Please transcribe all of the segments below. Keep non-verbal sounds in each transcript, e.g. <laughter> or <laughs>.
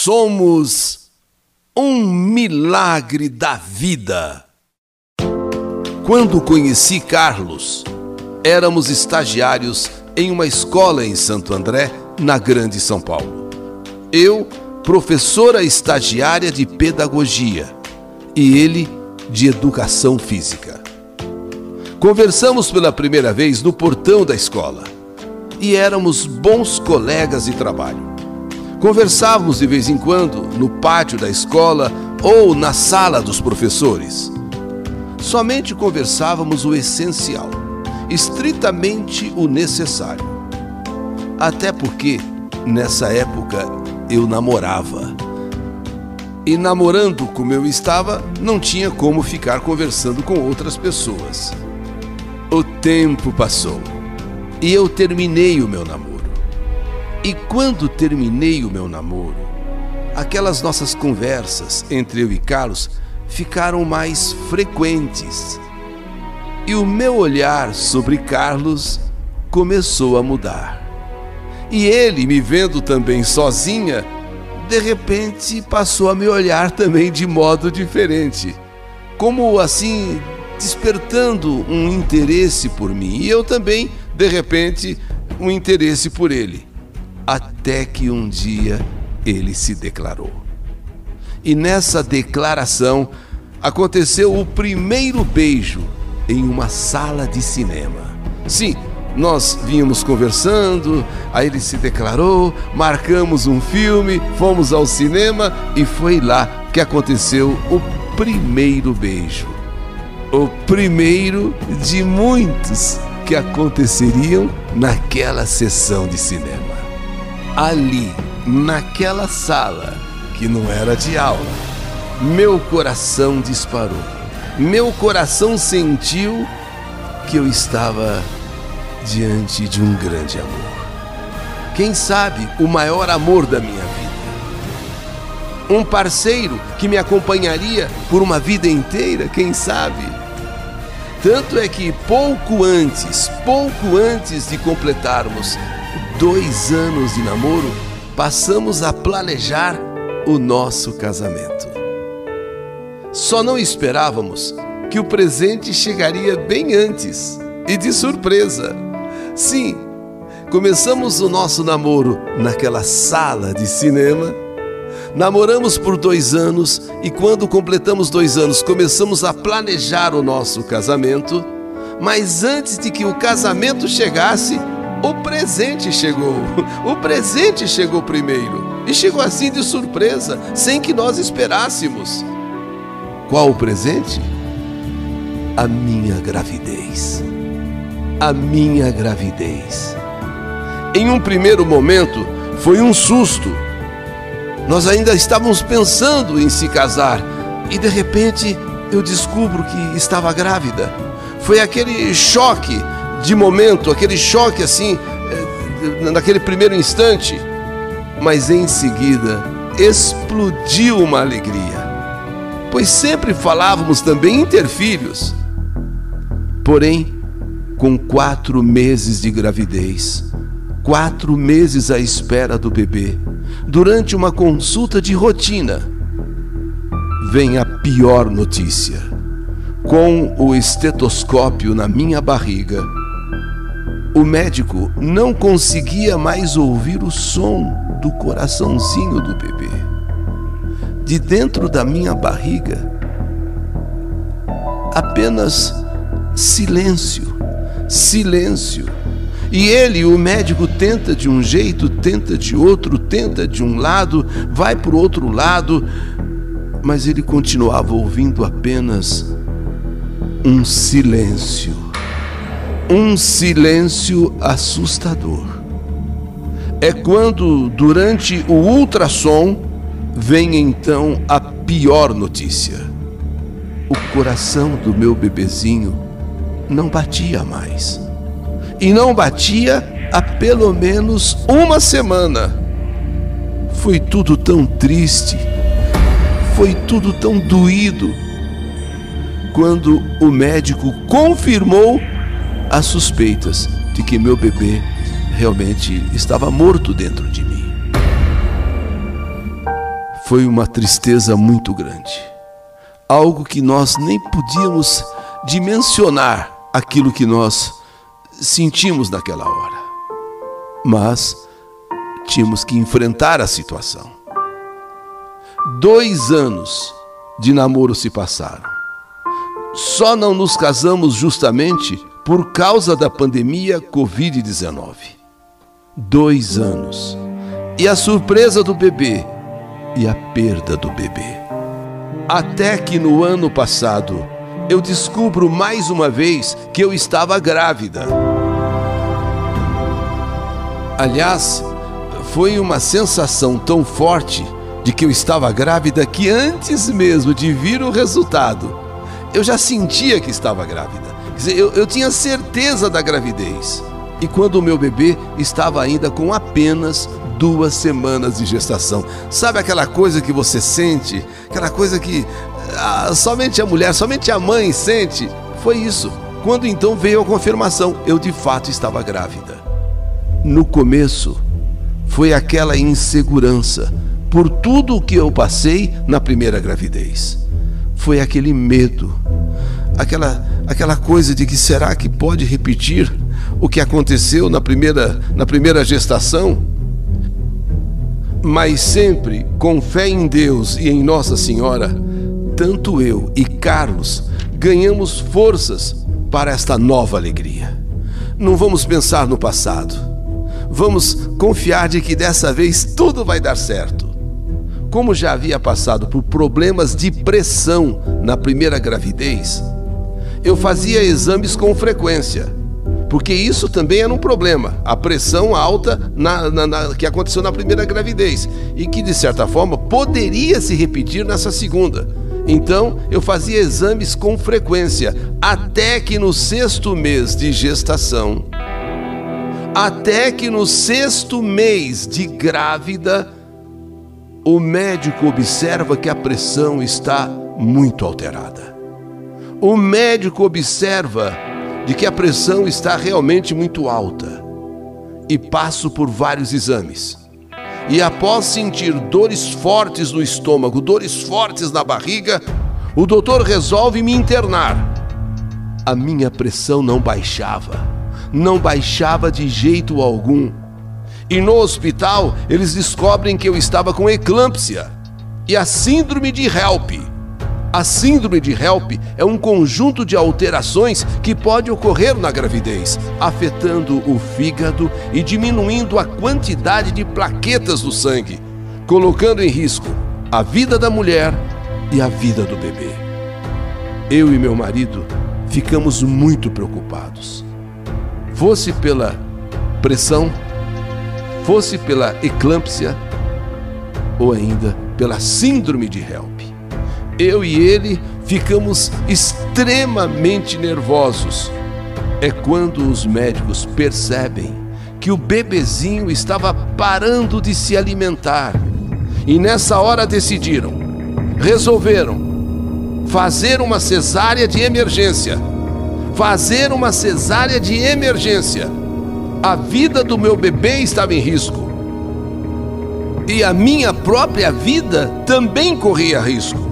Somos um milagre da vida. Quando conheci Carlos, éramos estagiários em uma escola em Santo André, na Grande São Paulo. Eu, professora estagiária de pedagogia, e ele, de educação física. Conversamos pela primeira vez no portão da escola e éramos bons colegas de trabalho. Conversávamos de vez em quando no pátio da escola ou na sala dos professores. Somente conversávamos o essencial, estritamente o necessário. Até porque, nessa época, eu namorava. E namorando como eu estava, não tinha como ficar conversando com outras pessoas. O tempo passou e eu terminei o meu namoro. E quando terminei o meu namoro, aquelas nossas conversas entre eu e Carlos ficaram mais frequentes. E o meu olhar sobre Carlos começou a mudar. E ele, me vendo também sozinha, de repente passou a me olhar também de modo diferente. Como assim, despertando um interesse por mim. E eu também, de repente, um interesse por ele até que um dia ele se declarou. E nessa declaração aconteceu o primeiro beijo em uma sala de cinema. Sim, nós vínhamos conversando, aí ele se declarou, marcamos um filme, fomos ao cinema e foi lá que aconteceu o primeiro beijo. O primeiro de muitos que aconteceriam naquela sessão de cinema ali, naquela sala, que não era de aula, meu coração disparou. Meu coração sentiu que eu estava diante de um grande amor. Quem sabe o maior amor da minha vida. Um parceiro que me acompanharia por uma vida inteira, quem sabe? Tanto é que pouco antes, pouco antes de completarmos dois anos de namoro, passamos a planejar o nosso casamento. Só não esperávamos que o presente chegaria bem antes e de surpresa. Sim, começamos o nosso namoro naquela sala de cinema. Namoramos por dois anos e, quando completamos dois anos, começamos a planejar o nosso casamento. Mas antes de que o casamento chegasse, presente chegou. O presente chegou primeiro. E chegou assim de surpresa, sem que nós esperássemos. Qual o presente? A minha gravidez. A minha gravidez. Em um primeiro momento, foi um susto. Nós ainda estávamos pensando em se casar e de repente eu descubro que estava grávida. Foi aquele choque de momento, aquele choque assim, naquele primeiro instante, mas em seguida explodiu uma alegria, pois sempre falávamos também em ter filhos. Porém, com quatro meses de gravidez, quatro meses à espera do bebê, durante uma consulta de rotina, vem a pior notícia. Com o estetoscópio na minha barriga, o médico não conseguia mais ouvir o som do coraçãozinho do bebê. De dentro da minha barriga, apenas silêncio, silêncio. E ele, o médico, tenta de um jeito, tenta de outro, tenta de um lado, vai para o outro lado, mas ele continuava ouvindo apenas um silêncio um silêncio assustador. É quando, durante o ultrassom, vem então a pior notícia. O coração do meu bebezinho não batia mais. E não batia há pelo menos uma semana. Foi tudo tão triste, foi tudo tão doído. Quando o médico confirmou as suspeitas de que meu bebê realmente estava morto dentro de mim. foi uma tristeza muito grande. Algo que nós nem podíamos dimensionar aquilo que nós sentimos naquela hora. Mas tínhamos que enfrentar a situação. Dois anos de namoro se passaram. Só não nos casamos justamente por causa da pandemia Covid-19. Dois anos. E a surpresa do bebê e a perda do bebê. Até que no ano passado eu descubro mais uma vez que eu estava grávida. Aliás, foi uma sensação tão forte de que eu estava grávida que antes mesmo de vir o resultado, eu já sentia que estava grávida. Eu, eu tinha certeza da gravidez. E quando o meu bebê estava ainda com apenas duas semanas de gestação. Sabe aquela coisa que você sente? Aquela coisa que ah, somente a mulher, somente a mãe sente? Foi isso. Quando então veio a confirmação, eu de fato estava grávida. No começo, foi aquela insegurança por tudo o que eu passei na primeira gravidez. Foi aquele medo, aquela, aquela coisa de que será que pode repetir o que aconteceu na primeira, na primeira gestação? Mas sempre com fé em Deus e em Nossa Senhora, tanto eu e Carlos ganhamos forças para esta nova alegria. Não vamos pensar no passado. Vamos confiar de que dessa vez tudo vai dar certo. Como já havia passado por problemas de pressão na primeira gravidez, eu fazia exames com frequência porque isso também era um problema, a pressão alta na, na, na, que aconteceu na primeira gravidez e que, de certa forma, poderia se repetir nessa segunda. Então, eu fazia exames com frequência, até que no sexto mês de gestação, até que no sexto mês de grávida, o médico observa que a pressão está muito alterada. O médico observa de que a pressão está realmente muito alta e passo por vários exames. E após sentir dores fortes no estômago, dores fortes na barriga, o doutor resolve me internar. A minha pressão não baixava, não baixava de jeito algum. E no hospital eles descobrem que eu estava com eclâmpsia e a síndrome de HELP a síndrome de HELP é um conjunto de alterações que pode ocorrer na gravidez, afetando o fígado e diminuindo a quantidade de plaquetas do sangue, colocando em risco a vida da mulher e a vida do bebê. Eu e meu marido ficamos muito preocupados. Fosse pela pressão, fosse pela eclâmpsia ou ainda pela síndrome de HELP eu e ele ficamos extremamente nervosos. É quando os médicos percebem que o bebezinho estava parando de se alimentar. E nessa hora decidiram, resolveram fazer uma cesárea de emergência. Fazer uma cesárea de emergência. A vida do meu bebê estava em risco. E a minha própria vida também corria risco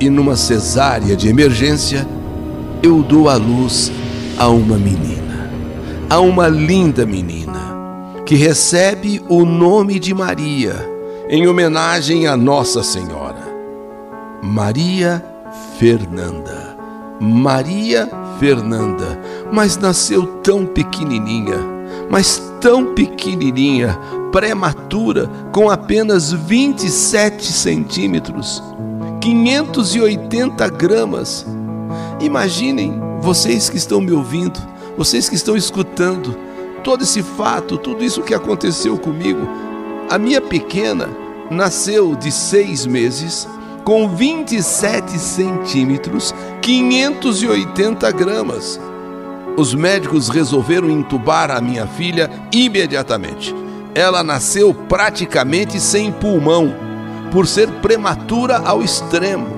e numa cesárea de emergência, eu dou à luz a uma menina, a uma linda menina, que recebe o nome de Maria, em homenagem a Nossa Senhora. Maria Fernanda. Maria Fernanda, mas nasceu tão pequenininha, mas tão pequenininha, prematura, com apenas 27 centímetros 580 gramas. Imaginem, vocês que estão me ouvindo, vocês que estão escutando, todo esse fato, tudo isso que aconteceu comigo. A minha pequena nasceu de seis meses, com 27 centímetros, 580 gramas. Os médicos resolveram entubar a minha filha imediatamente. Ela nasceu praticamente sem pulmão por ser prematura ao extremo.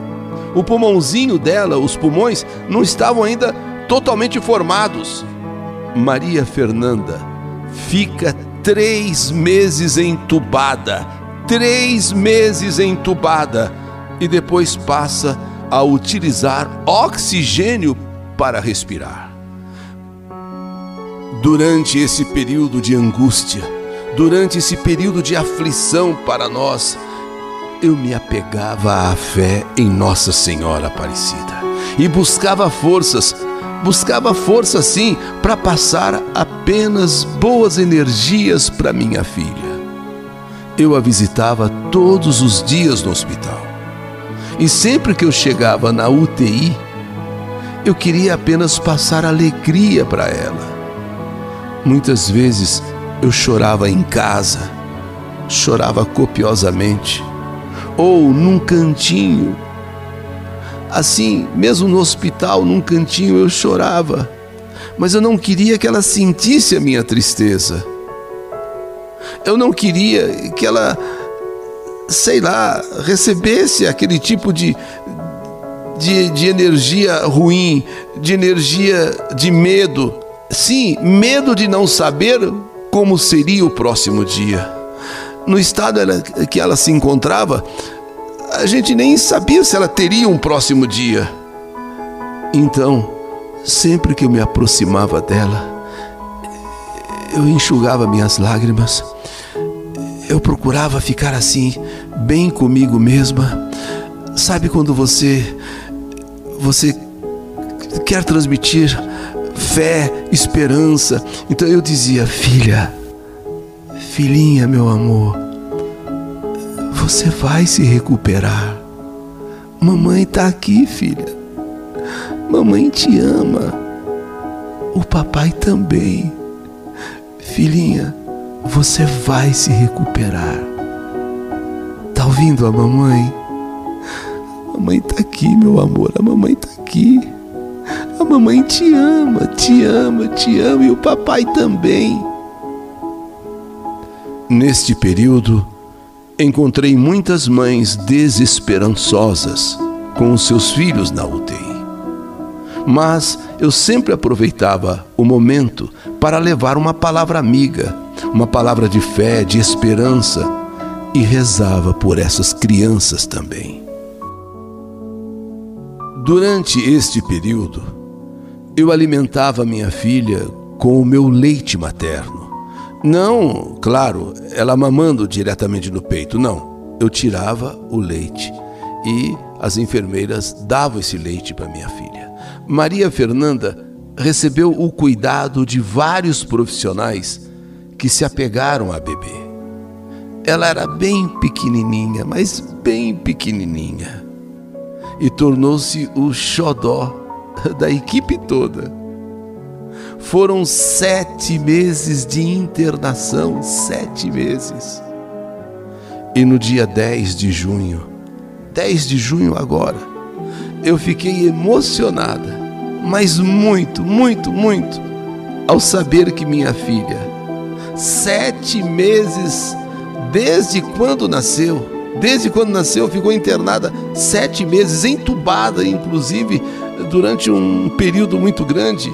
O pulmãozinho dela, os pulmões, não estavam ainda totalmente formados. Maria Fernanda fica três meses entubada, três meses entubada e depois passa a utilizar oxigênio para respirar. Durante esse período de angústia, durante esse período de aflição para nós, eu me apegava à fé em Nossa Senhora Aparecida e buscava forças, buscava força sim para passar apenas boas energias para minha filha. Eu a visitava todos os dias no hospital. E sempre que eu chegava na UTI, eu queria apenas passar alegria para ela. Muitas vezes eu chorava em casa, chorava copiosamente, ou num cantinho. Assim, mesmo no hospital, num cantinho, eu chorava, mas eu não queria que ela sentisse a minha tristeza. Eu não queria que ela, sei lá, recebesse aquele tipo de, de, de energia ruim, de energia de medo. Sim, medo de não saber como seria o próximo dia. No estado que ela se encontrava, a gente nem sabia se ela teria um próximo dia. Então, sempre que eu me aproximava dela, eu enxugava minhas lágrimas. Eu procurava ficar assim, bem comigo mesma. Sabe quando você você quer transmitir fé, esperança. Então eu dizia: Filha, filhinha, meu amor, você vai se recuperar. Mamãe está aqui, filha. Mamãe te ama. O papai também. Filhinha, você vai se recuperar. Tá ouvindo a mamãe? A mamãe tá aqui, meu amor. A mamãe tá aqui. A mamãe te ama, te ama, te ama e o papai também. Neste período, encontrei muitas mães desesperançosas com os seus filhos na UTI. Mas eu sempre aproveitava o momento para levar uma palavra amiga, uma palavra de fé, de esperança e rezava por essas crianças também. Durante este período, eu alimentava minha filha com o meu leite materno. Não, claro, ela mamando diretamente no peito, não. Eu tirava o leite e as enfermeiras davam esse leite para minha filha. Maria Fernanda recebeu o cuidado de vários profissionais que se apegaram a bebê. Ela era bem pequenininha, mas bem pequenininha, e tornou-se o xodó da equipe toda. Foram sete meses de internação, sete meses. E no dia 10 de junho, 10 de junho agora, eu fiquei emocionada, mas muito, muito, muito, ao saber que minha filha, sete meses desde quando nasceu, desde quando nasceu, ficou internada sete meses, entubada, inclusive, durante um período muito grande.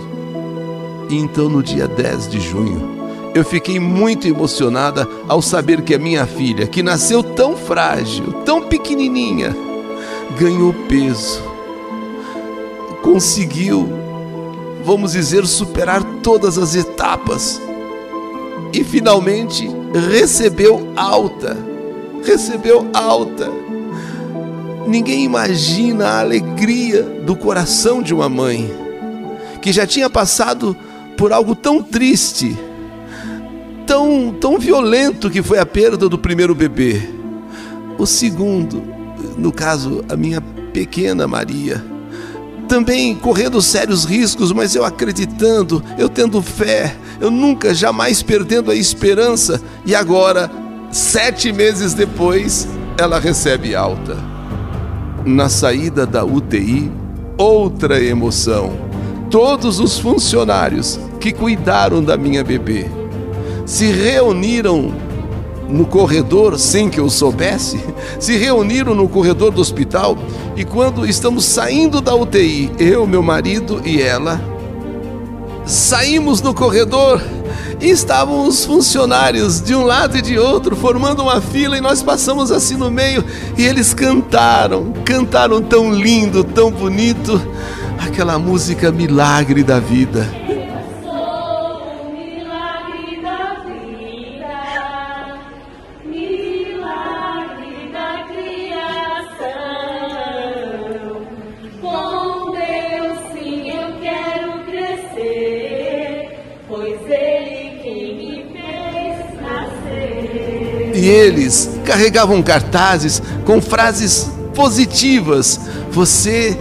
E então, no dia 10 de junho, eu fiquei muito emocionada ao saber que a minha filha, que nasceu tão frágil, tão pequenininha, ganhou peso, conseguiu, vamos dizer, superar todas as etapas e finalmente recebeu alta. Recebeu alta. Ninguém imagina a alegria do coração de uma mãe que já tinha passado por algo tão triste, tão, tão violento que foi a perda do primeiro bebê. O segundo, no caso, a minha pequena Maria, também correndo sérios riscos, mas eu acreditando, eu tendo fé, eu nunca, jamais perdendo a esperança, e agora, sete meses depois, ela recebe alta na saída da UTI, outra emoção. Todos os funcionários que cuidaram da minha bebê. Se reuniram no corredor sem que eu soubesse, <laughs> se reuniram no corredor do hospital e quando estamos saindo da UTI, eu, meu marido e ela, saímos no corredor E estavam os funcionários de um lado e de outro, formando uma fila, e nós passamos assim no meio, e eles cantaram, cantaram tão lindo, tão bonito, aquela música Milagre da Vida. e eles carregavam cartazes com frases positivas. Você,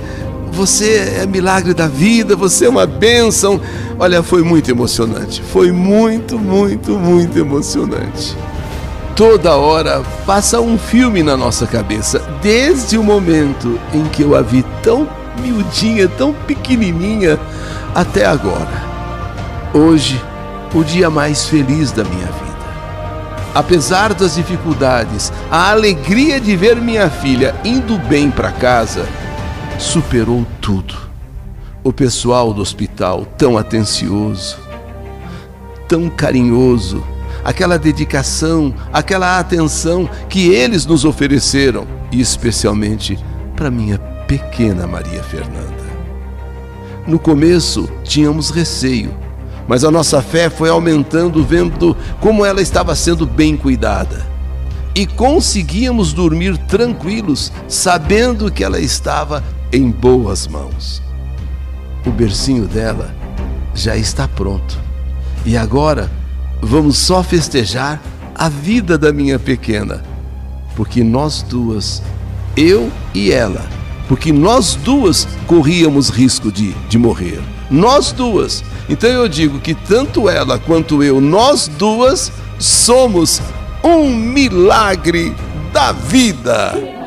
você é milagre da vida, você é uma bênção. Olha, foi muito emocionante. Foi muito, muito, muito emocionante. Toda hora passa um filme na nossa cabeça, desde o momento em que eu a vi tão miudinha, tão pequenininha, até agora. Hoje, o dia mais feliz da minha vida. Apesar das dificuldades, a alegria de ver minha filha indo bem para casa superou tudo. O pessoal do hospital, tão atencioso, tão carinhoso, aquela dedicação, aquela atenção que eles nos ofereceram, e especialmente para minha pequena Maria Fernanda. No começo, tínhamos receio mas a nossa fé foi aumentando vendo como ela estava sendo bem cuidada. E conseguíamos dormir tranquilos, sabendo que ela estava em boas mãos. O bercinho dela já está pronto. E agora vamos só festejar a vida da minha pequena, porque nós duas, eu e ela, porque nós duas corríamos risco de, de morrer. Nós duas então eu digo que tanto ela quanto eu, nós duas, somos um milagre da vida.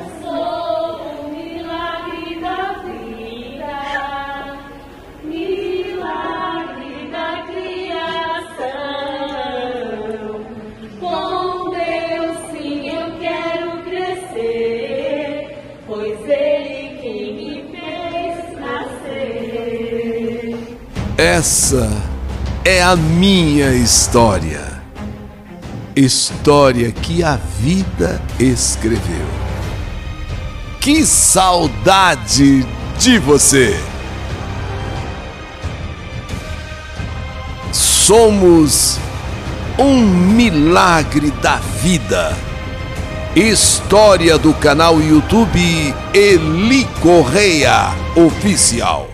Essa é a minha história. História que a vida escreveu. Que saudade de você! Somos um milagre da vida. História do canal YouTube Eli Correia Oficial.